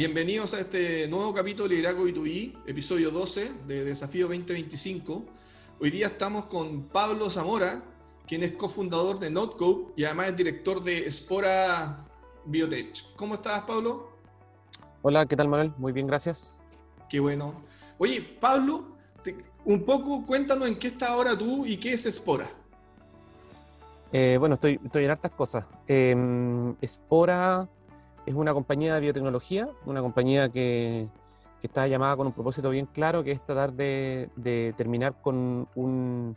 bienvenidos a este nuevo capítulo de Liderazgo B2B, episodio 12 de Desafío 2025. Hoy día estamos con Pablo Zamora, quien es cofundador de NotCo y además es director de Espora Biotech. ¿Cómo estás, Pablo? Hola, ¿qué tal, Manuel? Muy bien, gracias. Qué bueno. Oye, Pablo, un poco cuéntanos en qué está ahora tú y qué es Espora. Eh, bueno, estoy, estoy en hartas cosas. Eh, Espora es una compañía de biotecnología, una compañía que, está llamada con un propósito bien claro, que es tratar de, terminar con un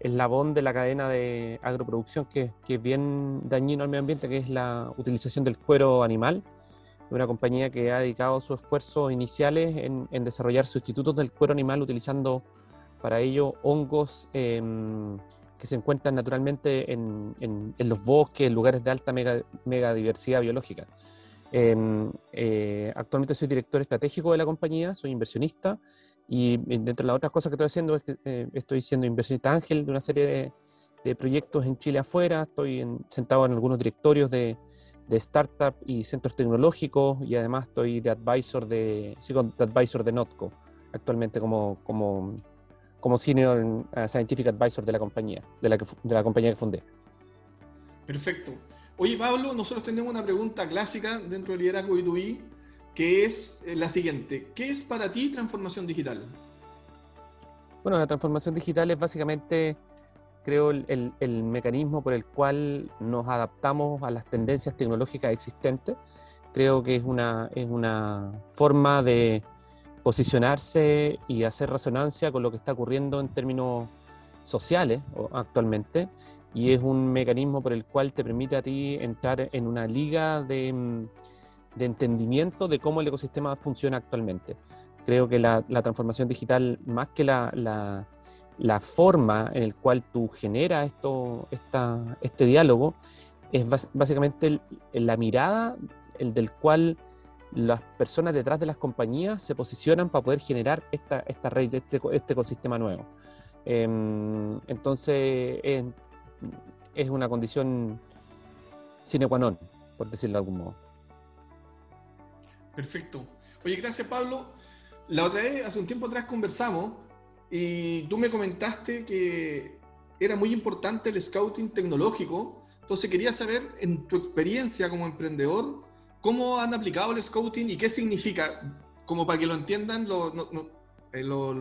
eslabón de la cadena de agroproducción que, es bien dañino al medio ambiente, que es la utilización del cuero animal. Una compañía que ha dedicado sus esfuerzos iniciales en, desarrollar sustitutos del cuero animal utilizando para ello hongos em, que se encuentran naturalmente en, los bosques, en lugares de alta mega, megadiversidad biológica. Em, eh, actualmente soy director estratégico de la compañía, soy inversionista y dentro de las otras cosas que estoy haciendo es que eh, estoy siendo inversionista ángel de una serie de, proyectos en Chile afuera, estoy sentado en algunos directorios de, de y centros tecnológicos y además estoy de advisor de, de advisor de Notco actualmente como, como, como senior uh, scientific advisor de la compañía, de la, de la compañía que fundé. Perfecto. Oye, Pablo, nosotros tenemos una pregunta clásica dentro del liderazgo B2B, que es eh, la siguiente. ¿Qué es para ti transformación digital? Bueno, la transformación digital es básicamente, creo, el, mecanismo por el cual nos adaptamos a las tendencias tecnológicas existentes. Creo que es una, es una forma de posicionarse y hacer resonancia con lo que está ocurriendo en términos sociales actualmente y es un mecanismo por el cual te permite a ti entrar en una liga de, mm, de entendimiento de cómo el ecosistema funciona actualmente. Creo que la, la transformación digital, más que la, la, la, forma en la cual tú generas esto, esta, este diálogo, es básicamente la mirada el del cual las personas detrás de las compañías se posicionan para poder generar esta, esta red, este, este ecosistema nuevo. Em, entonces, es una condición sine qua non, por decirlo de algún modo. Perfecto. Oye, gracias Pablo. La otra vez, hace un tiempo atrás conversamos y tú me comentaste que era muy importante el scouting tecnológico. Entonces quería saber, en tu experiencia como emprendedor, cómo han aplicado el scouting y qué significa, como para que lo entiendan los, eh, los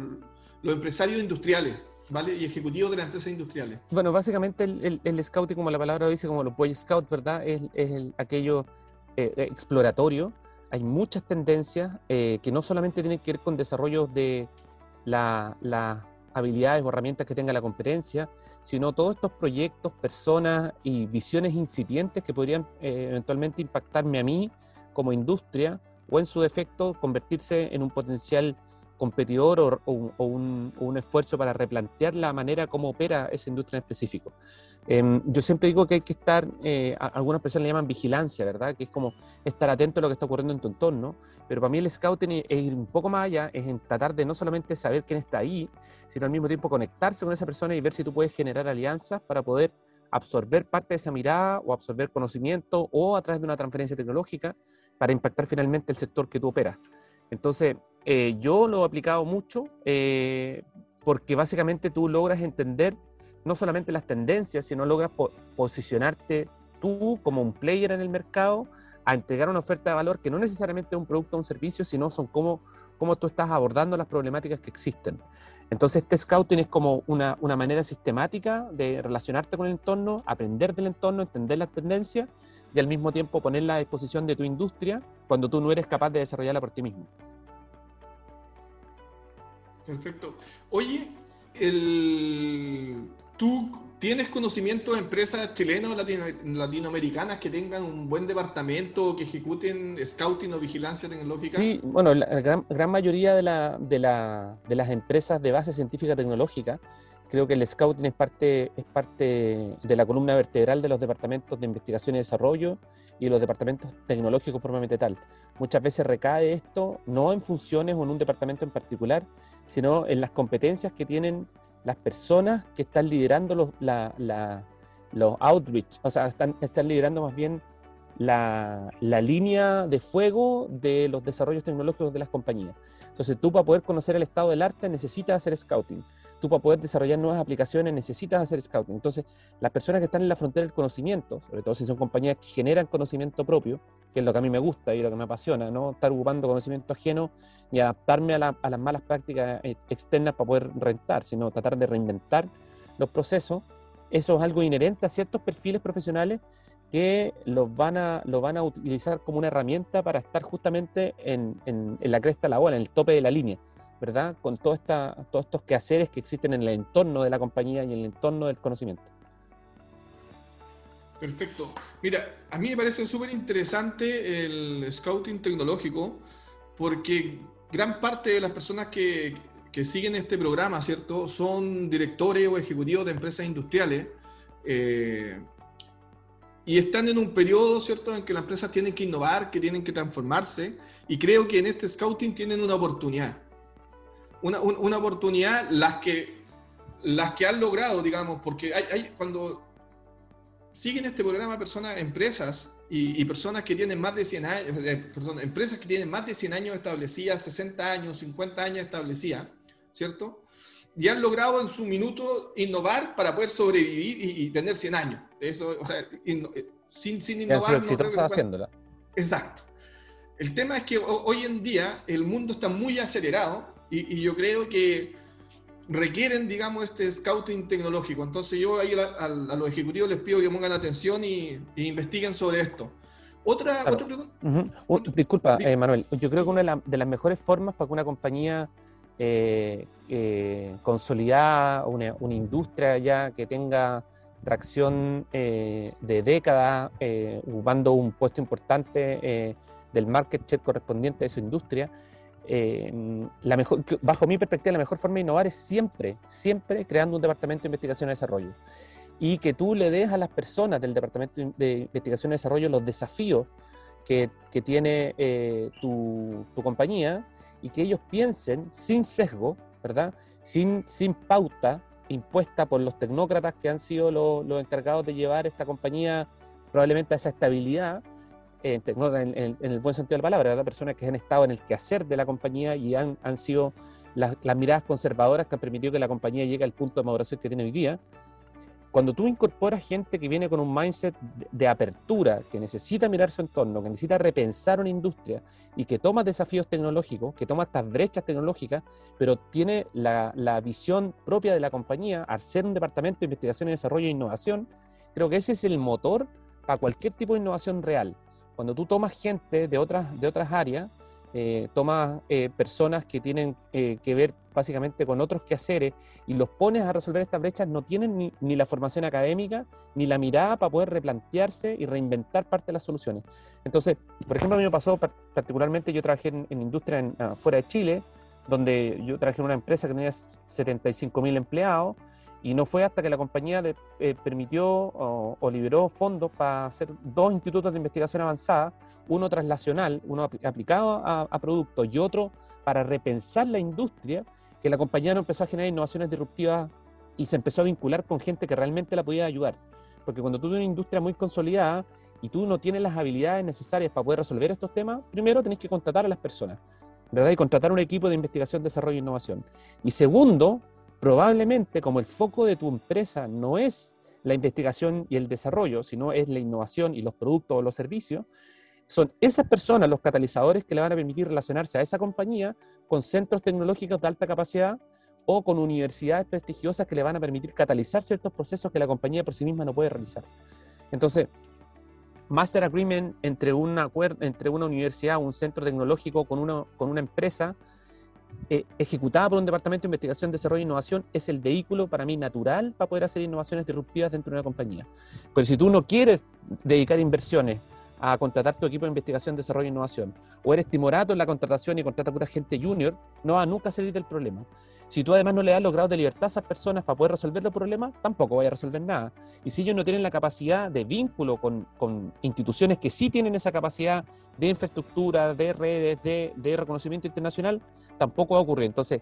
empresarios industriales. ¿Vale? Y ejecutivos de las empresas industriales. Bueno, básicamente el, el, scouting, como la palabra dice, como los Boy Scouts, ¿verdad? Es, es aquello eh, exploratorio. Hay muchas tendencias eh, que no solamente tienen que ver con desarrollo de las habilidades o herramientas que tenga la competencia, sino todos estos proyectos, personas y visiones incipientes que podrían eh, eventualmente impactarme a mí como industria o en su defecto convertirse en un potencial competidor o, un, esfuerzo para replantear la manera como opera esa industria en específico. Em, yo siempre digo que hay que estar, eh, algunas personas le llaman vigilancia, ¿verdad? Que es como estar atento a lo que está ocurriendo en tu entorno, pero para mí el scouting es ir un poco más allá, es en tratar de no solamente saber quién está ahí, sino al mismo tiempo conectarse con esa persona y ver si tú puedes generar alianzas para poder absorber parte de esa mirada o absorber conocimiento o a través de una transferencia tecnológica para impactar finalmente el sector que tú operas. Entonces, eh, yo lo he aplicado mucho eh, porque básicamente tú logras entender no solamente las tendencias, sino logras posicionarte tú como un player en el mercado a entregar una oferta de valor que no necesariamente es un producto o un servicio, sino son cómo, cómo tú estás abordando las problemáticas que existen. Entonces, este scouting es como una, una, manera sistemática de relacionarte con el entorno, aprender del entorno, entender las tendencias y al mismo tiempo ponerla a disposición de tu industria cuando tú no eres capaz de desarrollarla por ti mismo. Perfecto. Oye, ¿tú tienes conocimiento de empresas chilenas o latinoamericanas que tengan un buen departamento, que ejecuten scouting o vigilancia tecnológica? Sí, bueno, la gran, mayoría de, las empresas de base científica tecnológica, creo que el scouting es parte, es parte de la columna vertebral de los departamentos de investigación y desarrollo y los departamentos tecnológicos propiamente tal. Muchas veces recae esto no en funciones o en un departamento en particular, sino en las competencias que tienen las personas que están liderando los, la, los outreach, o sea, están, están liderando más bien la, la, línea de fuego de los desarrollos tecnológicos de las compañías. Entonces tú para poder conocer el estado del arte necesitas hacer scouting. Tú para poder desarrollar nuevas aplicaciones necesitas hacer scouting. Entonces las personas que están en la frontera del conocimiento, sobre todo si son compañías que generan conocimiento propio, que es lo que a mí me gusta y lo que me apasiona, ¿no? Estar ocupando conocimiento ajeno y adaptarme a, a las malas prácticas eh, externas para poder rentar, sino tratar de reinventar los procesos. Eso es algo inherente a ciertos perfiles profesionales que los van a, lo van a utilizar como una herramienta para estar justamente en, en, la cresta de la ola, en el tope de la línea, ¿verdad? Con todo esta, todos estos quehaceres que existen en el entorno de la compañía y en el entorno del conocimiento. Perfecto. Mira, a mí me parece súper interesante el scouting tecnológico porque gran parte de las personas que, que, siguen este programa, ¿cierto? Son directores o ejecutivos de empresas industriales. Eh, y están en un periodo, ¿cierto?, en que las empresas tienen que innovar, que tienen que transformarse, y creo que en este scouting tienen una oportunidad. Una, una oportunidad, las que, las que han logrado, digamos, porque hay, hay cuando siguen este programa personas, empresas y, y, personas que tienen más de 100 años, eh, perdón, empresas que tienen más de 100 años establecidas, 60 años, 50 años establecidas, ¿cierto? y han logrado en su minuto innovar para poder sobrevivir y, tener 100 años. Eso, o sea, eh, sin, sin innovar. No haciéndola. Exacto. El tema es que hoy en día el mundo está muy acelerado y, yo creo que requieren, digamos, este scouting tecnológico. Entonces yo ahí a, los ejecutivos les pido que pongan atención y, investiguen sobre esto. Otra, otra pregunta. Disculpa, eh, Manuel. Yo creo que una de las mejores formas para que una compañía eh, eh, consolidada, una, industria ya que tenga tracción eh, de décadas, ocupando un puesto importante del market share correspondiente a su industria. La mejor, bajo mi perspectiva, la mejor forma de innovar es siempre, siempre creando un departamento de investigación y desarrollo. Y que tú le des a las personas del departamento de investigación y desarrollo los desafíos que, que tiene tu, tu compañía y que ellos piensen sin sesgo, ¿verdad? Sin, sin pauta impuesta por los tecnócratas que han sido los, encargados de llevar esta compañía probablemente a esa estabilidad, eh, en, el buen sentido de la palabra, ¿verdad? personas que han estado en el quehacer de la compañía y han, han sido las, las miradas conservadoras que han permitido que la compañía llegue al punto de maduración que tiene hoy día cuando tú incorporas gente que viene con un mindset de, apertura, que necesita mirar su entorno, que necesita repensar una industria y que toma desafíos tecnológicos, que toma estas brechas tecnológicas, pero tiene la, visión propia de la compañía al ser un departamento de investigación y desarrollo e innovación, creo que ese es el motor para cualquier tipo de innovación real. Cuando tú tomas gente de otras, de otras áreas, eh, tomas eh, personas que tienen eh, que ver básicamente con otros quehaceres y los pones a resolver estas brechas, no tienen ni, ni, la formación académica ni la mirada para poder replantearse y reinventar parte de las soluciones. Entonces, por ejemplo, a mí me pasó particularmente, yo trabajé en, industria ah, fuera de Chile, donde yo trabajé en una empresa que tenía 75 mil empleados y no fue hasta que la compañía eh, permitió o, liberó fondos para hacer dos institutos de investigación avanzada, uno translacional, uno aplicado a, a productos y otro para repensar la industria, que la compañía no empezó a generar innovaciones disruptivas y se empezó a vincular con gente que realmente la podía ayudar. Porque cuando tú tienes una industria muy consolidada y tú no tienes las habilidades necesarias para poder resolver estos temas, primero tenés que contratar a las personas, ¿verdad? Y contratar un equipo de investigación, desarrollo e innovación. Y segundo, probablemente como el foco de tu empresa no es la investigación y el desarrollo, sino es la innovación y los productos o los servicios, son esas personas los catalizadores que le van a permitir relacionarse a esa compañía con centros tecnológicos de alta capacidad o con universidades prestigiosas que le van a permitir catalizar ciertos procesos que la compañía por sí misma no puede realizar. Entonces, Master Agreement entre una, entre una universidad, un centro tecnológico con, uno, con una empresa, eh, ejecutada por un departamento de investigación, desarrollo e innovación es el vehículo para mí natural para poder hacer innovaciones disruptivas dentro de una compañía. Pero si tú no quieres dedicar inversiones a contratar tu equipo de investigación, desarrollo e innovación, o eres timorato en la contratación y contrata pura gente junior, no va a nunca salir del problema. Si tú además no le das los grados de libertad a esas personas para poder resolver los problemas, tampoco vaya a resolver nada. Y si ellos no tienen la capacidad de vínculo con, con instituciones que sí tienen esa capacidad de infraestructura, de redes, de, reconocimiento internacional, tampoco va a ocurrir. Entonces,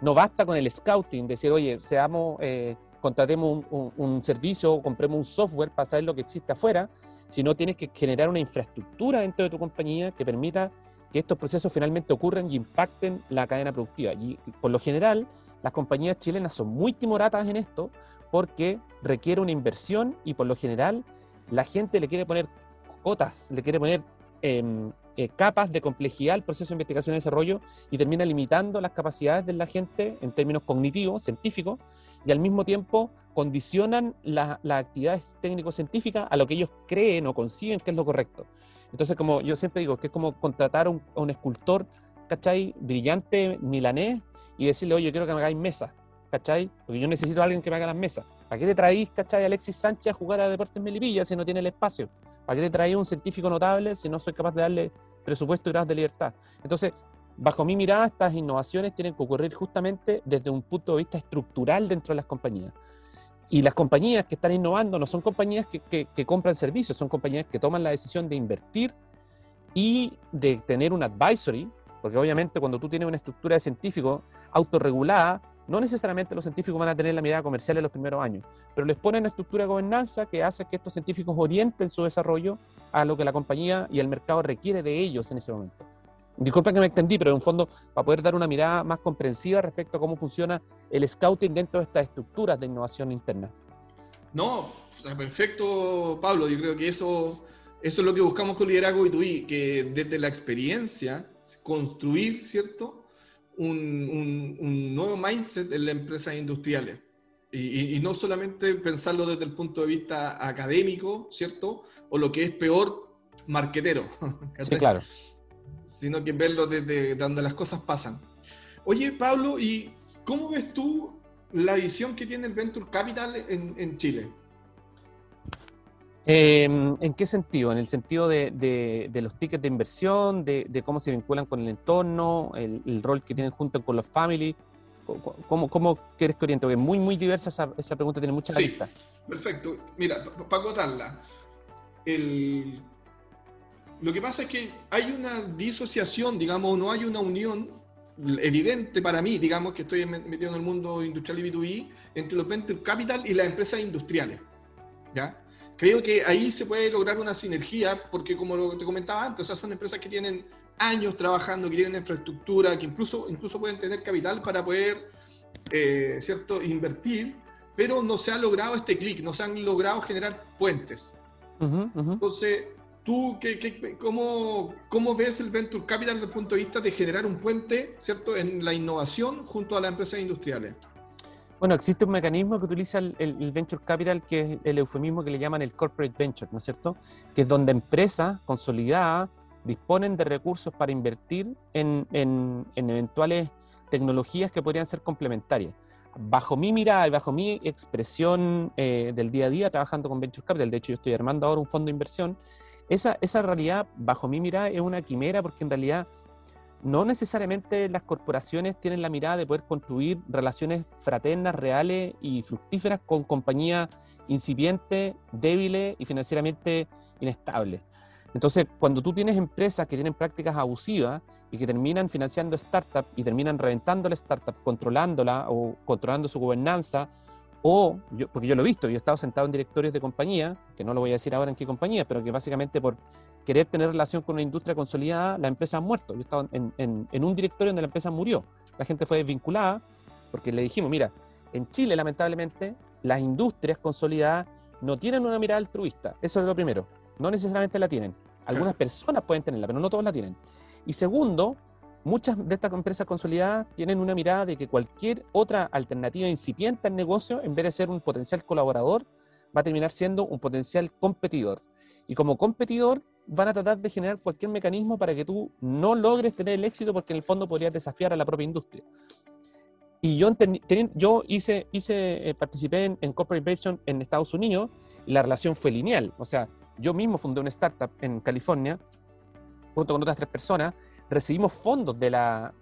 no basta con el scouting, decir, oye, seamos, eh, contratemos un, servicio o compremos un software para saber lo que existe afuera, sino tienes que generar una infraestructura dentro de tu compañía que permita que estos procesos finalmente ocurran y impacten la cadena productiva. Y por lo general, las compañías chilenas son muy timoratas en esto porque requiere una inversión y por lo general la gente le quiere poner cotas, le quiere poner em, eh, capas de complejidad al proceso de investigación y desarrollo y termina limitando las capacidades de la gente en términos cognitivos, científicos, y al mismo tiempo condicionan las actividades técnico-científicas a lo que ellos creen o conciben que es lo correcto. Entonces, como yo siempre digo, que es como contratar a un, escultor, ¿cachai? Brillante, milanés, y decirle, oye, quiero que me hagáis mesas, ¿cachai? Porque yo necesito a alguien que me haga las mesas. ¿Para qué te traís, ¿cachai? Alexis Sánchez a jugar a Deportes Melipilla si no tiene el espacio? ¿Para qué te traí un científico notable si no soy capaz de darle presupuesto y grados de libertad? Entonces, bajo mi mirada, estas innovaciones tienen que ocurrir justamente desde un punto de vista estructural dentro de las compañías. Y las compañías que están innovando no son compañías que, compran servicios, son compañías que toman la decisión de invertir y de tener un advisory, porque obviamente cuando tú tienes una estructura de científicos autorregulada, no necesariamente los científicos van a tener la mirada comercial en los primeros años, pero les ponen una estructura de gobernanza que hace que estos científicos orienten su desarrollo a lo que la compañía y el mercado requiere de ellos en ese momento. Disculpen que me extendí, pero en un fondo para poder dar una mirada más comprensiva respecto a cómo funciona el scouting dentro de estas estructuras de innovación interna. No, perfecto, Pablo. Yo creo que eso, eso es lo que buscamos con Liderazgo y que desde la experiencia construir, ¿cierto? un, nuevo mindset en las empresas industriales. Y, no solamente pensarlo desde el punto de vista académico, ¿cierto? O lo que es peor, marquetero. Sí, claro. Sino que verlo desde donde las cosas pasan. Oye, Pablo, ¿y cómo ves tú la visión que tiene el Venture Capital en, en Chile? Em, ¿En qué sentido? En el sentido de, los tickets de inversión, de, cómo se vinculan con el entorno, el, rol que tienen junto con los family. ¿Cómo, cómo quieres que oriente? Porque es muy, muy diversa esa, esa pregunta, tiene muchas sí, Perfecto. Mira, para acotarla, lo que pasa es que hay una disociación, digamos, no hay una unión evidente para mí, digamos, que estoy metido en el mundo industrial y B2B, entre los venture capital y las empresas industriales. ¿Ya? creo que ahí se puede lograr una sinergia, porque como te comentaba antes, son empresas que tienen años trabajando, que tienen infraestructura, que incluso, incluso pueden tener capital para poder, eh, ¿cierto?, invertir, pero no se ha logrado este clic, no se han logrado generar puentes. Entonces, ¿tú qué, qué, cómo, cómo, ves el Venture Capital desde el punto de vista de generar un puente, ¿cierto?, en la innovación junto a las empresas industriales. Bueno, existe un mecanismo que utiliza el, Venture Capital, que es el eufemismo que le llaman el Corporate Venture, ¿no es cierto? Que es donde empresas consolidadas disponen de recursos para invertir en, eventuales tecnologías que podrían ser complementarias. Bajo mi mirada y bajo mi expresión eh, del día a día trabajando con Venture Capital, de hecho yo estoy armando ahora un fondo de inversión, esa, esa realidad, bajo mi mirada, es una quimera porque en realidad no necesariamente las corporaciones tienen la mirada de poder construir relaciones fraternas, reales y fructíferas con compañías incipientes, débiles y financieramente inestables. Entonces, cuando tú tienes empresas que tienen prácticas abusivas y que terminan financiando startups y terminan reventando la startup, controlándola o controlando su gobernanza o, yo, porque yo lo he visto, yo he estado sentado en directorios de compañía, que no lo voy a decir ahora en qué compañía, pero que básicamente por querer tener relación con una industria consolidada, la empresa ha muerto. Yo he estado en, en, un directorio donde la empresa murió. La gente fue desvinculada porque le dijimos, mira, en Chile lamentablemente las industrias consolidadas no tienen una mirada altruista. Eso es lo primero. No necesariamente la tienen. Algunas personas pueden tenerla, pero no todos la tienen. Y segundo, muchas de estas empresas consolidadas tienen una mirada de que cualquier otra alternativa incipiente al negocio, en vez de ser un potencial colaborador, va a terminar siendo un potencial competidor. Y como competidor, van a tratar de generar cualquier mecanismo para que tú no logres tener el éxito porque en el fondo podrías desafiar a la propia industria. Y yo, yo hice, hice eh, participé en, en Corporate en Estados Unidos y la relación fue lineal. O sea, yo mismo fundé una startup en California junto con otras tres personas recibimos fondos de la...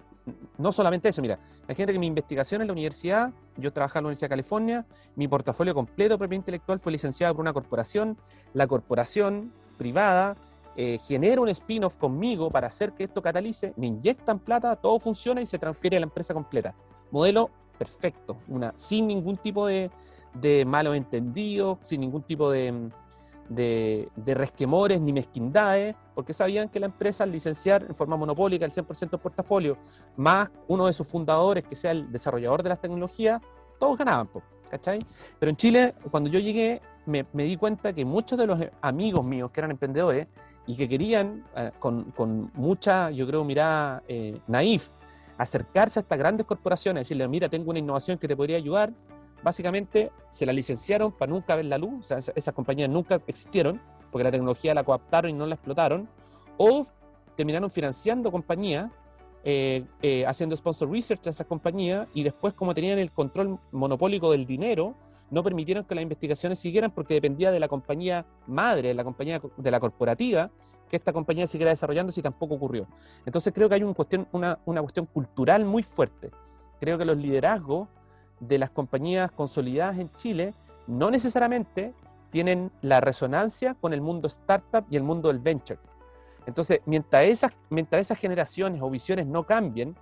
No solamente eso, mira, imagínate que mi investigación en la universidad, yo trabajaba en la Universidad de California, mi portafolio completo de propiedad intelectual fue licenciado por una corporación, la corporación privada eh, genera un spin-off conmigo para hacer que esto catalice, me inyectan plata, todo funciona y se transfiere a la empresa completa. Modelo perfecto, una, sin ningún tipo de, de malos entendidos, sin ningún tipo de, de, resquemores ni mezquindades, porque sabían que la empresa al licenciar en forma monopólica el 100% del portafolio, más uno de sus fundadores que sea el desarrollador de las tecnologías, todos ganaban, ¿cachai? Pero en Chile, cuando yo llegué, me, di cuenta que muchos de los amigos míos que eran emprendedores y que querían, eh, con, mucha, yo creo, mirada eh, naif, acercarse a estas grandes corporaciones, decirle, mira, tengo una innovación que te podría ayudar, básicamente se la licenciaron para nunca ver la luz, o sea, esas compañías nunca existieron, porque la tecnología la coaptaron y no la explotaron, o terminaron financiando compañías, eh, eh, haciendo sponsor research a esas compañías, y después como tenían el control monopólico del dinero, no permitieron que las investigaciones siguieran porque dependía de la compañía madre, de la compañía de la corporativa, que esta compañía siguiera desarrollando si tampoco ocurrió. Entonces creo que hay una, una cuestión cultural muy fuerte. Creo que los liderazgos de las compañías consolidadas en Chile no necesariamente tienen la resonancia con el mundo startup y el mundo del venture. Entonces, mientras esas, mientras esas generaciones o visiones no cambien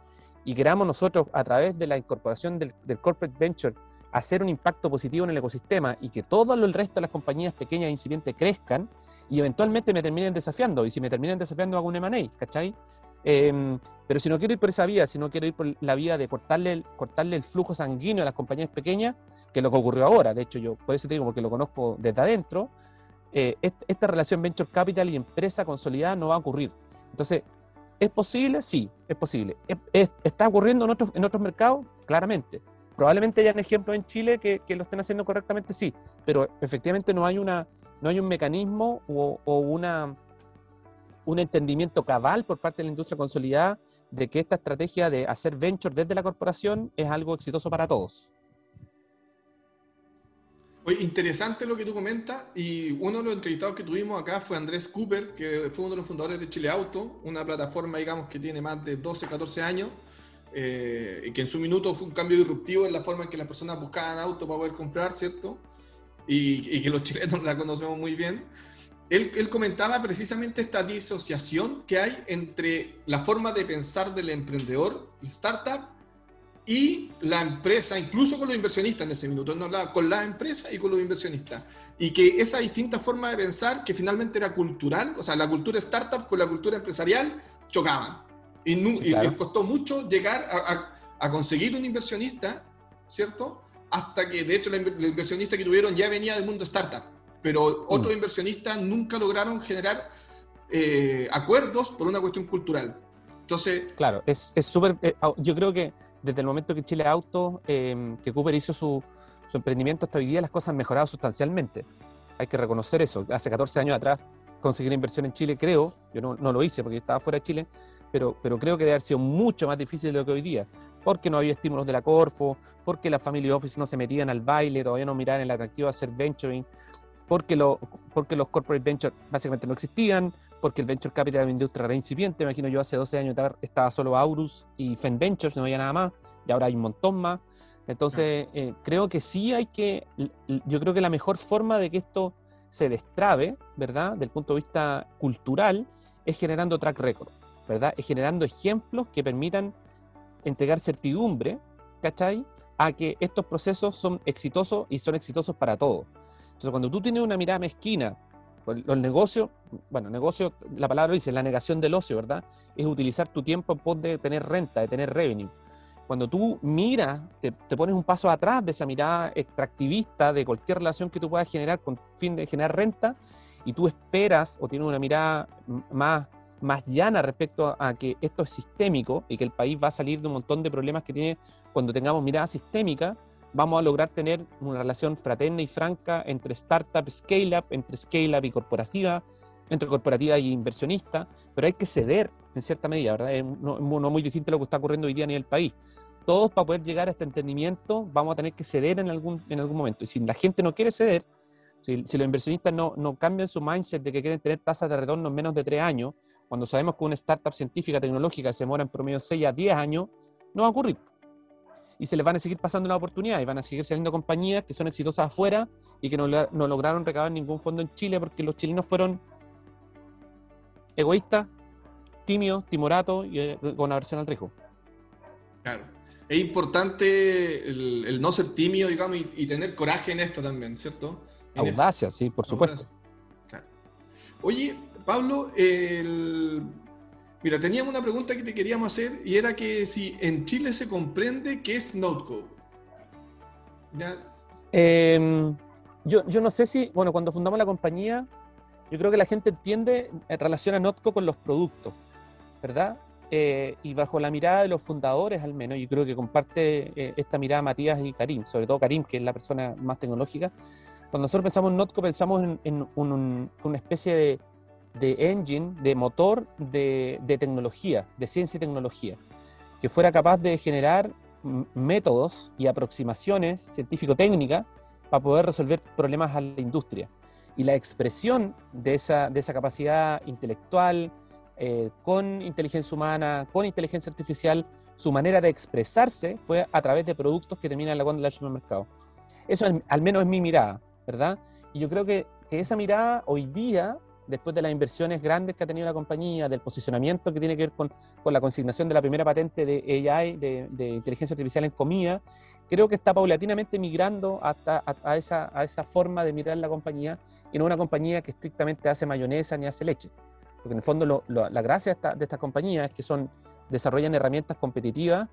y queramos nosotros a través de la incorporación del, corporate venture hacer un impacto positivo en el ecosistema y que todo el resto de las compañías pequeñas e incipientes crezcan y eventualmente me terminen desafiando, y si me terminan desafiando hago un M&A, ¿cachai? Em, pero si no quiero ir por esa vía, si no quiero ir por la vía de cortarle el, cortarle el flujo sanguíneo a las compañías pequeñas, que es lo que ocurrió ahora, de hecho yo por eso te digo, porque lo conozco desde adentro, eh, esta relación venture capital y empresa consolidada no va a ocurrir. Entonces, ¿es posible? Sí, es posible. está ocurriendo en otros, en otros mercados? Claramente. Probablemente hayan ejemplos en Chile que, lo estén haciendo correctamente, sí, pero efectivamente no hay, una, no hay un mecanismo o una un entendimiento cabal por parte de la industria consolidada de que esta estrategia de hacer venture desde la corporación es algo exitoso para todos. Oye, interesante lo que tú comentas y uno de los entrevistados que tuvimos acá fue Andrés Cooper, que fue uno de los fundadores de Chile Auto, una plataforma, digamos, que tiene más de 12, 14 años eh, y que en su minuto fue un cambio disruptivo en la forma en que las personas buscaban auto para poder comprar, ¿cierto? Y, y que los chilenos la conocemos muy bien él, comentaba precisamente esta disociación que hay entre la forma de pensar del emprendedor, el startup, y la empresa, incluso con los inversionistas en ese minuto, no hablaba con la empresa y con los inversionistas. Y que esa distinta forma de pensar, que finalmente era cultural, o sea, la cultura startup con la cultura empresarial, chocaban. Y, les costó mucho llegar a, conseguir un inversionista, ¿cierto? Hasta que, de hecho, el inversionista que tuvieron ya venía del mundo startup pero otros mm. inversionistas nunca lograron generar eh, acuerdos por una cuestión cultural. Entonces... Claro, es súper... Eh, yo creo que desde el momento que Chile Auto, em, que Cooper hizo su, su, emprendimiento hasta hoy día, las cosas han mejorado sustancialmente. Hay que reconocer eso. Hace 14 años atrás conseguir inversión en Chile, creo, yo no, no lo hice porque estaba fuera de Chile, pero, pero creo que debe haber sido mucho más difícil de lo que hoy día, porque no había estímulos de la Corfo, porque las family office no se metían al baile, todavía no miraban el atractivo de hacer venturing porque, lo, porque los corporate ventures básicamente no existían, porque el venture capital era una industria reincipiente. Me imagino yo hace 12 años estaba solo Aurus y Fen Ventures, no había nada más, y ahora hay un montón más. Entonces, eh, creo que sí hay que, yo creo que la mejor forma de que esto se destrabe, ¿verdad? Del punto de vista cultural, es generando track record, ¿verdad? Es generando ejemplos que permitan entregar certidumbre, ¿cachai? A que estos procesos son exitosos y son exitosos para todos. Entonces, cuando tú tienes una mirada mezquina, los negocios, bueno, negocio, la palabra dice, la negación del ocio, ¿verdad? Es utilizar tu tiempo en pos de tener renta, de tener revenue. Cuando tú miras, te, pones un paso atrás de esa mirada extractivista de cualquier relación que tú puedas generar con fin de generar renta, y tú esperas o tienes una mirada más, más llana respecto a que esto es sistémico y que el país va a salir de un montón de problemas que tiene cuando tengamos mirada sistémica, vamos a lograr tener una relación fraterna y franca entre startup, scale-up, entre scale-up y corporativa, entre corporativa y inversionista, pero hay que ceder en cierta medida, ¿verdad? Es no, muy distinto a lo que está ocurriendo hoy día en el país. Todos para poder llegar a este entendimiento vamos a tener que ceder en algún, en algún momento. Y si la gente no quiere ceder, si, los inversionistas no, no cambian su mindset de que quieren tener tasas de retorno en menos de tres años, cuando sabemos que una startup científica tecnológica se demora en promedio 6 a 10 años, no va a ocurrir y se les van a seguir pasando la oportunidad y van a seguir saliendo compañías que son exitosas afuera y que no, no lograron recabar ningún fondo en Chile porque los chilenos fueron egoístas, tímidos, timoratos y eh, con aversión al riesgo. Claro. es importante el, no ser tímido, digamos, y, tener coraje en esto también, ¿cierto? Audacia, sí, por supuesto. Oye, Pablo, mira, teníamos una pregunta que te queríamos hacer y era que si en Chile se comprende qué es Notecode. Em, yo, yo no sé si, bueno, cuando fundamos la compañía, yo creo que la gente entiende, en relación a Notco con los productos, ¿verdad? Eh, y bajo la mirada de los fundadores al menos, yo creo que comparte eh, esta mirada Matías y Karim, sobre todo Karim, que es la persona más tecnológica. Cuando nosotros pensamos en Notco, pensamos en, una especie de, engine, de motor de, tecnología, de ciencia y tecnología, que fuera capaz de generar métodos y aproximaciones científico-técnicas para poder resolver problemas a la industria. Y la expresión de esa, de esa capacidad intelectual, eh, con inteligencia humana, con inteligencia artificial, su manera de expresarse fue a través de productos que terminan la cuenta del mercado. Eso al, menos es mi mirada, ¿verdad? Y yo creo que, esa mirada hoy día, después de las inversiones grandes que ha tenido la compañía, del posicionamiento que tiene que ver con, con la consignación de la primera patente de AI, de, de, inteligencia artificial en comida, creo que está paulatinamente migrando hasta a, esa, a esa forma de mirar la compañía y no una compañía que estrictamente hace mayonesa ni hace leche porque en el fondo la gracia de, estas compañías es que son, desarrollan herramientas competitivas,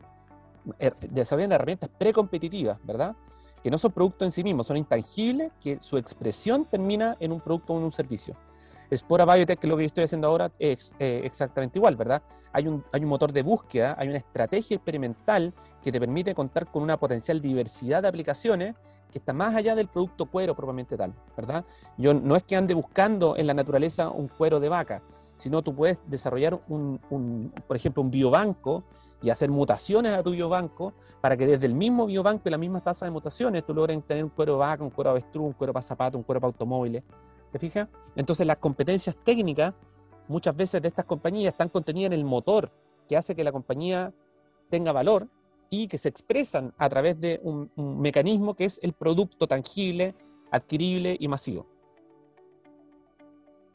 er, desarrollan herramientas precompetitivas, ¿verdad? Que no son productos en sí mismos, son intangibles, que su expresión termina en un producto o en un servicio. Spora Biotech, que es lo que yo estoy haciendo ahora, es eh, exactamente igual, ¿verdad? Hay un, hay un motor de búsqueda, hay una estrategia experimental que te permite contar con una potencial diversidad de aplicaciones que está más allá del producto cuero propiamente tal, ¿verdad? Yo no es que ande buscando en la naturaleza un cuero de vaca, sino tú puedes desarrollar, un, por ejemplo, un biobanco y hacer mutaciones a tu biobanco para que desde el mismo biobanco y la misma tasa de mutaciones tú logres tener un cuero vaca, un cuero avestruz, un cuero para zapatos, un cuero para automóviles. ¿Te fijas? Entonces las competencias técnicas muchas veces de estas compañías están contenidas en el motor que hace que la compañía tenga valor y que se expresan a través de un mecanismo que es el producto tangible, adquirible y masivo.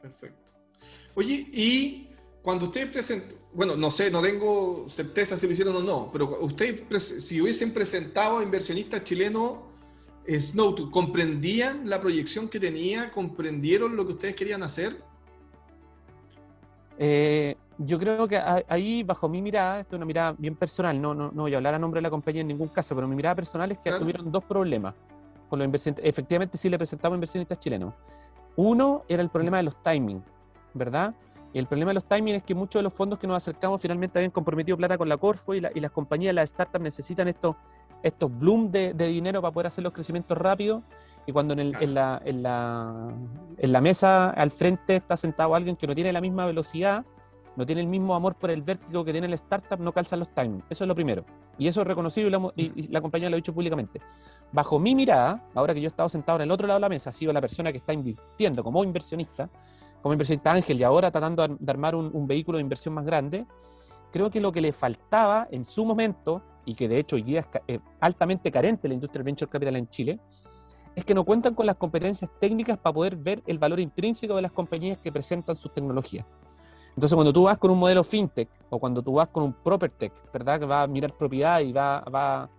Perfecto. Oye, y cuando ustedes presentan, bueno, no sé, no tengo certeza si lo hicieron o no, pero ustedes, si hubiesen presentado a inversionistas chilenos Snow, ¿comprendían la proyección que tenía? ¿Comprendieron lo que ustedes querían hacer? Eh, yo creo que ahí, bajo mi mirada, esto es una mirada bien personal, no, no, no, voy a hablar a nombre de la compañía en ningún caso, pero mi mirada personal es que tuvieron dos problemas con los inversionistas. Efectivamente, sí le presentamos inversionistas chilenos. Uno era el problema de los timings ¿verdad? Y el problema de los timings es que muchos de los fondos que nos acercamos finalmente habían comprometido plata con la Corfo y, las compañías, las startups necesitan estos, estos bloom de, dinero para poder hacer los crecimientos rápidos. Y cuando en, en, la, en, la, en la mesa al frente está sentado alguien que no tiene la misma velocidad, no tiene el mismo amor por el vértigo que tiene el startup, no calzan los timings. Eso es lo primero. Y eso es reconocido y la, y la compañía lo ha dicho públicamente. Bajo mi mirada, ahora que yo he estado sentado en el otro lado de la mesa, ha sido la persona que está invirtiendo como inversionista, como inversionista ángel y ahora tratando de armar un, vehículo de inversión más grande, creo que lo que le faltaba en su momento, y que de hecho hoy día es eh, altamente carente la industria del venture capital en Chile, es que no cuentan con las competencias técnicas para poder ver el valor intrínseco de las compañías que presentan sus tecnologías. Entonces, cuando tú vas con un modelo fintech o cuando tú vas con un propertech, ¿verdad? Que va a mirar propiedad y va, va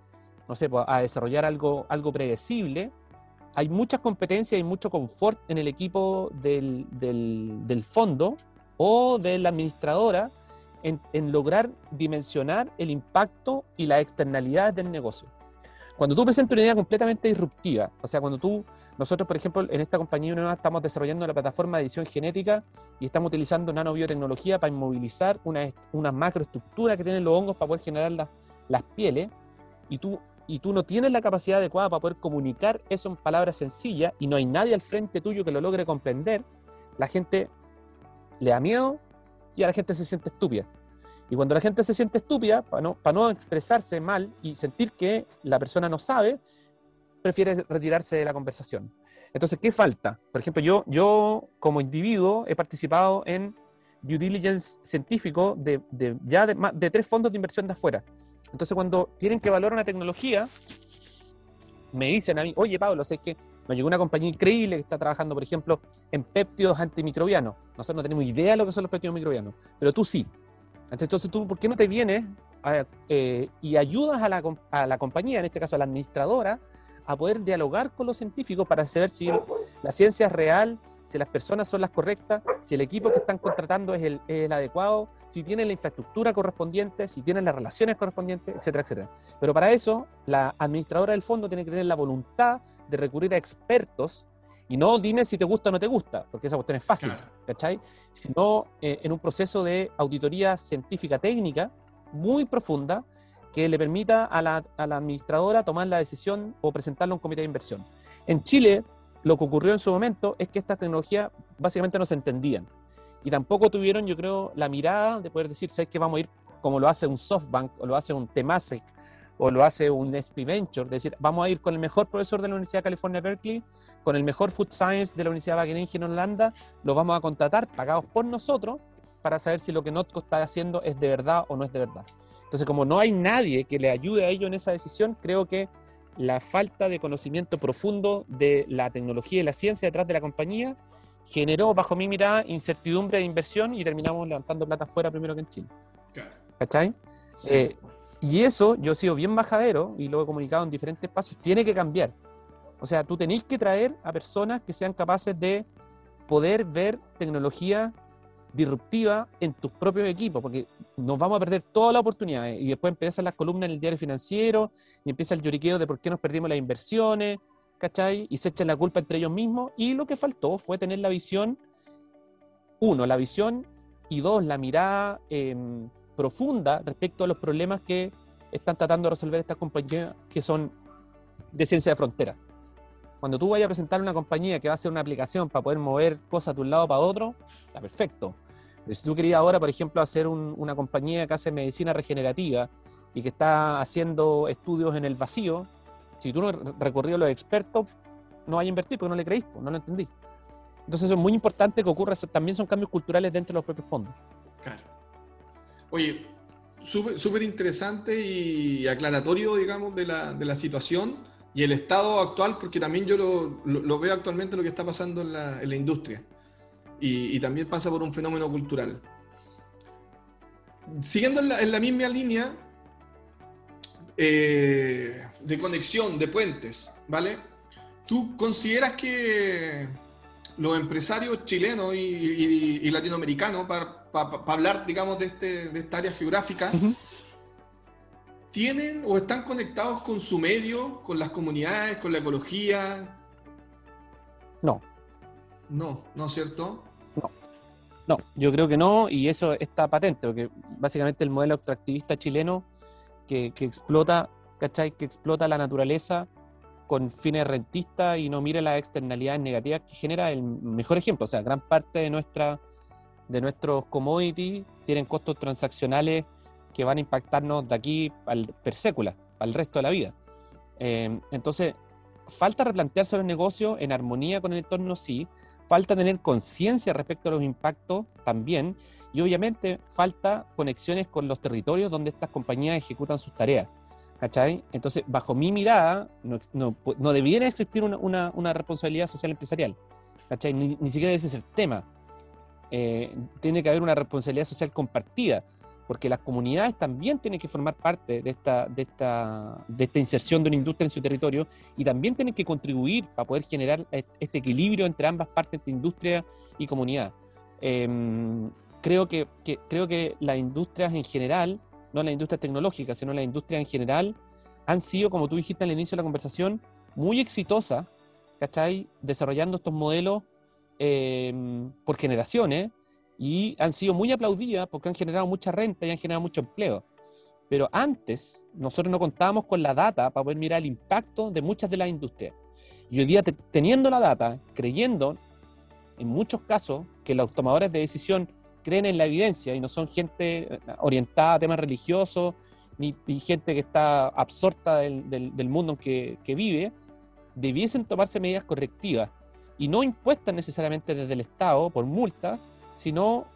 no sé, pues, a desarrollar algo, algo predecible, hay mucha competencia y mucho confort en el equipo del, del, fondo o de la administradora en, lograr dimensionar el impacto y las externalidades del negocio. Cuando tú presentas una idea completamente disruptiva, o sea, cuando tú, nosotros por ejemplo en esta compañía nueva estamos desarrollando una plataforma de edición genética y estamos utilizando nanobiotecnología para inmovilizar una, una macroestructura que tienen los hongos para poder generar las, las pieles, y tú y tú no tienes la capacidad adecuada para poder comunicar eso en palabras sencillas y no hay nadie al frente tuyo que lo logre comprender, la gente le da miedo y la gente se siente estúpida. Y cuando la gente se siente estúpida, para no, para no expresarse mal y sentir que la persona no sabe, prefiere retirarse de la conversación. Entonces, ¿qué falta? Por ejemplo, yo, yo como individuo he participado en due diligence científico de, de ya de, de tres fondos de inversión de afuera. Entonces, cuando tienen que evaluar una tecnología, me dicen a mí, oye, Pablo, sé que nos llegó una compañía increíble que está trabajando, por ejemplo, en péptidos antimicrobianos. Nosotros no tenemos idea de lo que son los péptidos microbianos, pero tú sí. Entonces, tú, ¿por qué no te vienes eh, y ayudas a la, a la compañía, en este caso a la administradora, a poder dialogar con los científicos para saber si la ciencia es real, si las personas son las correctas, si el equipo que están contratando es el, es el, adecuado, si tienen la infraestructura correspondiente, si tienen las relaciones correspondientes, etcétera, etcétera. Pero para eso, la administradora del fondo tiene que tener la voluntad de recurrir a expertos y no dime si te gusta o no te gusta, porque esa cuestión es fácil, ¿cachai? Sino eh, en un proceso de auditoría científica técnica muy profunda que le permita a la, a la administradora tomar la decisión o presentarlo a un comité de inversión. En Chile, lo que ocurrió en su momento es que estas tecnologías básicamente no se entendían. Y tampoco tuvieron, yo creo, la mirada de poder decir, ¿sabes que vamos a ir como lo hace un SoftBank o lo hace un Temasek o lo hace un SP Venture? decir, vamos a ir con el mejor profesor de la Universidad de California, Berkeley, con el mejor Food Science de la Universidad de Wageningen en Holanda, los vamos a contratar pagados por nosotros para saber si lo que Notco está haciendo es de verdad o no es de verdad. Entonces, como no hay nadie que le ayude a ellos en esa decisión, creo que la falta de conocimiento profundo de la tecnología y la ciencia detrás de la compañía generó, bajo mi mirada, incertidumbre de inversión y terminamos levantando plata fuera primero que en Chile. Claro. ¿Cachai? Eh, y eso, yo he sido bien bajadero y lo he comunicado en diferentes espacios, tiene que cambiar. O sea, tú tenéis que traer a personas que sean capaces de poder ver tecnología disruptiva en tus propios equipos, porque nos vamos a perder toda la oportunidad. Y después empiezan las columnas en el diario financiero y empieza el lloriqueo de por qué nos perdimos las inversiones, ¿cachai? Y se echan la culpa entre ellos mismos. Y lo que faltó fue tener la visión, uno, la visión, y dos, la mirada em, profunda respecto a los problemas que están tratando de resolver estas compañías que son de ciencia de frontera. Cuando tú vayas a presentar una compañía que va a hacer una aplicación para poder mover cosas de un lado para otro, está perfecto. Pero si tú querías ahora, por ejemplo, hacer una compañía que hace medicina regenerativa y que está haciendo estudios en el vacío, si tú no recorrido a los expertos, no vas a invertir porque no le creís, no lo entendí. Entonces es muy importante que ocurra, también son cambios culturales dentro de los propios fondos. Claro. Oye, súper interesante y aclaratorio, digamos, de la, de la situación y el estado actual, porque también yo lo, veo actualmente lo que está pasando en la, industria y, también pasa por un fenómeno cultural. Siguiendo en la, misma línea eh, de conexión, de puentes, ¿vale? ¿Tú consideras que los empresarios chilenos y, latinoamericanos, para, hablar, digamos, de, este, de esta área geográfica, tienen o están conectados con su medio, con las comunidades, con la ecología? No. No, ¿no es cierto? No. No, yo creo que no, y eso está patente, porque básicamente el modelo extractivista chileno que, explota, ¿cachai? Que explota la naturaleza con fines rentistas y no mire las externalidades negativas que genera el mejor ejemplo. O sea, gran parte de nuestra de nuestros commodities tienen costos transaccionales que van a impactarnos de aquí al per sécula, al resto de la vida. Eh, entonces, falta replantearse los negocios en armonía con el entorno, sí. Falta tener conciencia respecto a los impactos también. Y obviamente falta conexiones con los territorios donde estas compañías ejecutan sus tareas. Entonces, bajo mi mirada, no, no, debiera existir una, una, responsabilidad social empresarial. Ni, ni siquiera ese es el tema. Eh, tiene que haber una responsabilidad social compartida porque las comunidades también tienen que formar parte de esta, de esta, de esta inserción de una industria en su territorio y también tienen que contribuir para poder generar este equilibrio entre ambas partes de industria y comunidad. Em, creo, que, creo que las industrias en general, no las industrias tecnológicas, sino las industrias en general, han sido, como tú dijiste al inicio de la conversación, muy exitosas, ¿cachai? Desarrollando estos modelos em, por generaciones y han sido muy aplaudidas porque han generado mucha renta y han generado mucho empleo. Pero antes nosotros no contábamos con la data para poder mirar el impacto de muchas de las industrias. Y hoy día teniendo la data, creyendo en muchos casos que los tomadores de decisión creen en la evidencia y no son gente orientada a temas religiosos ni, gente que está absorta del, del, mundo en que vive, debiesen tomarse medidas correctivas y no impuestas necesariamente desde el Estado por multa, sino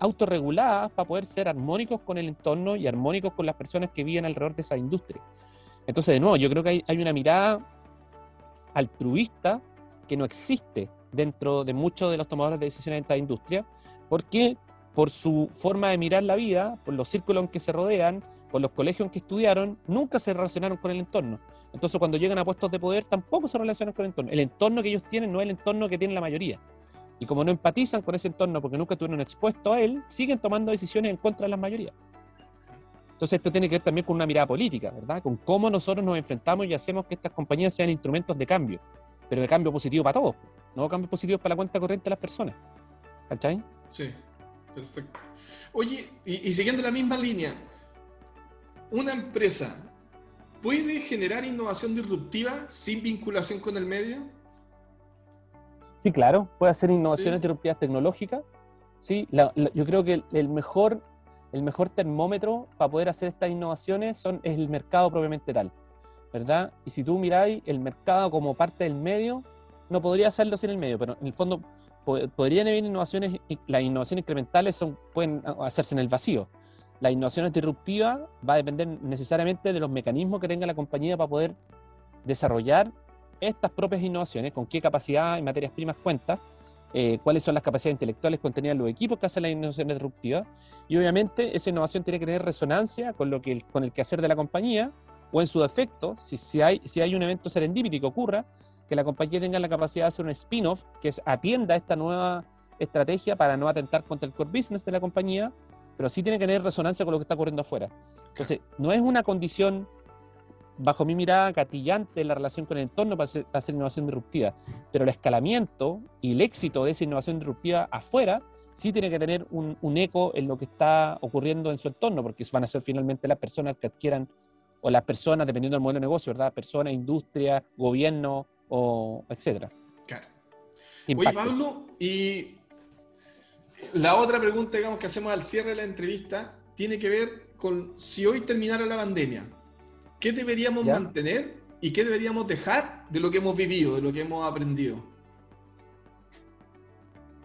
autorreguladas para poder ser armónicos con el entorno y armónicos con las personas que viven alrededor de esa industria. Entonces, de nuevo, yo creo que hay, una mirada altruista que no existe dentro de muchos de los tomadores de decisiones en esta industria, porque por su forma de mirar la vida, por los círculos en que se rodean, con los colegios en que estudiaron, nunca se relacionaron con el entorno. Entonces, cuando llegan a puestos de poder, tampoco se relacionan con el entorno. El entorno que ellos tienen no es el entorno que tiene la mayoría. Y como no empatizan con ese entorno porque nunca estuvieron expuestos a él, siguen tomando decisiones en contra de la mayoría. Entonces, esto tiene que ver también con una mirada política, ¿verdad? Con cómo nosotros nos enfrentamos y hacemos que estas compañías sean instrumentos de cambio, pero de cambio positivo para todos, no cambio positivo para la cuenta corriente de las personas. ¿Cachai? Sí, perfecto. Oye, y, siguiendo la misma línea, ¿una empresa puede generar innovación disruptiva sin vinculación con el medio? Sí, claro, puede hacer innovaciones disruptivas tecnológicas. Sí, yo creo que el mejor el mejor termómetro para poder hacer estas innovaciones son, es el mercado propiamente tal, ¿verdad? Y si tú miráis el mercado como parte del medio, no podría hacerlo sin el medio, pero en el fondo podrían haber innovaciones, las innovaciones incrementales son, pueden hacerse en el vacío. Las innovaciones disruptivas va a depender necesariamente de los mecanismos que tenga la compañía para poder desarrollar estas propias innovaciones, con qué capacidad y materias primas cuenta, eh, cuáles son las capacidades intelectuales contenidas en los equipos que hacen la innovación disruptiva. Y obviamente esa innovación tiene que tener resonancia con, lo que el, con el quehacer de la compañía o en su defecto, si, si, hay, si hay un evento serendipity que ocurra, que la compañía tenga la capacidad de hacer un spin-off que atienda esta nueva estrategia para no atentar contra el core business de la compañía, pero sí tiene que tener resonancia con lo que está ocurriendo afuera. Entonces, no es una condición bajo mi mirada, gatillante en la relación con el entorno para hacer, innovación disruptiva. Pero el escalamiento y el éxito de esa innovación disruptiva afuera sí tiene que tener un, eco en lo que está ocurriendo en su entorno, porque van a ser finalmente las personas que adquieran, o las personas, dependiendo del modelo de negocio, ¿verdad? Personas, industria, gobierno, o etcétera. Claro. Oye, Pablo, y la otra pregunta, digamos, que hacemos al cierre de la entrevista tiene que ver con si hoy terminara la pandemia, ¿Qué deberíamos mantener y qué deberíamos dejar de lo que hemos vivido, de lo que hemos aprendido?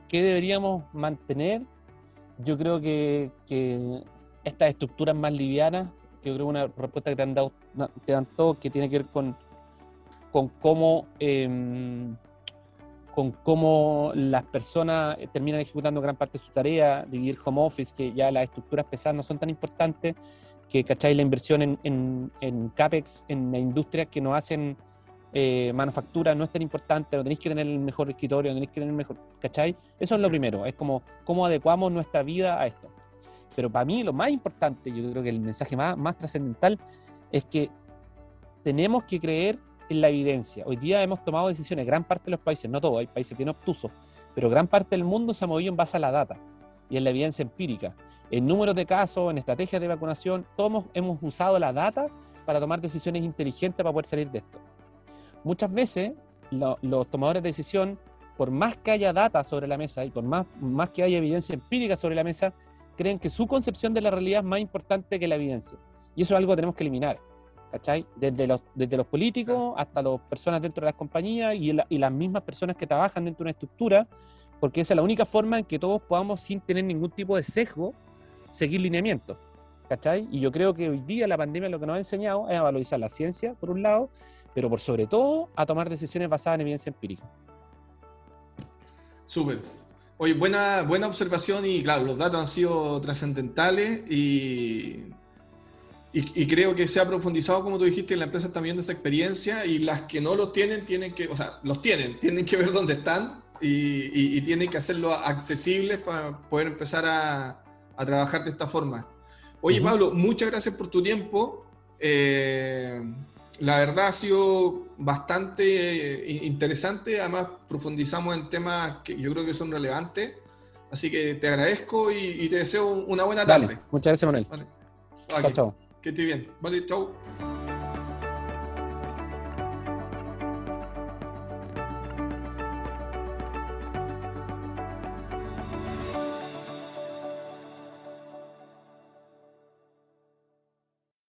¿Qué deberíamos mantener? Yo creo que, estas estructuras más livianas, yo creo que una respuesta que te han dado, te dan todo, que tiene que ver con, con cómo em, con cómo las personas terminan ejecutando gran parte de su tarea, dividir home office, que ya las estructuras pesadas no son tan importantes, que ¿cachai? la inversión en, en, en CAPEX, en industrias que no hacen eh, manufactura no es tan importante, no tenéis que tener el mejor escritorio, no tenéis que tener el mejor, ¿cachai? Eso es lo primero, es como cómo adecuamos nuestra vida a esto. Pero para mí lo más importante, yo creo que el mensaje más, más trascendental es que tenemos que creer en la evidencia. Hoy día hemos tomado decisiones, gran parte de los países, no todos, hay países bien obtusos, pero gran parte del mundo se ha movido en base a la data y en la evidencia empírica en números de casos, en estrategias de vacunación, todos hemos usado la data para tomar decisiones inteligentes para poder salir de esto. Muchas veces los tomadores de decisión, por más que haya data sobre la mesa y por más, más que haya evidencia empírica sobre la mesa, creen que su concepción de la realidad es más importante que la evidencia. Y eso es algo que tenemos que eliminar. ¿Cachai? Desde los, desde los políticos hasta las personas dentro de las compañías y, y las mismas personas que trabajan dentro de una estructura, porque esa es la única forma en que todos podamos, sin tener ningún tipo de sesgo, seguir lineamientos. ¿Cachai? Y yo creo que hoy día la pandemia lo que nos ha enseñado es a valorizar la ciencia, por un lado, pero por sobre todo a tomar decisiones basadas en evidencia empírica. Súper. Oye, buena, buena observación y claro, los datos han sido trascendentales y, y, creo que se ha profundizado, como tú dijiste, en la empresa también de esa experiencia y las que no los tienen, tienen que, o sea, los tienen, tienen que ver dónde están y, y tienen que hacerlo accesibles para poder empezar a, a trabajar de esta forma. Oye, Pablo, muchas gracias por tu tiempo. Eh, la verdad ha sido bastante eh, interesante, además profundizamos en temas que yo creo que son relevantes. Así que te agradezco y, te deseo una buena tarde. muchas gracias, Manuel. Vale. chao, Que estés bien. Vale, chao.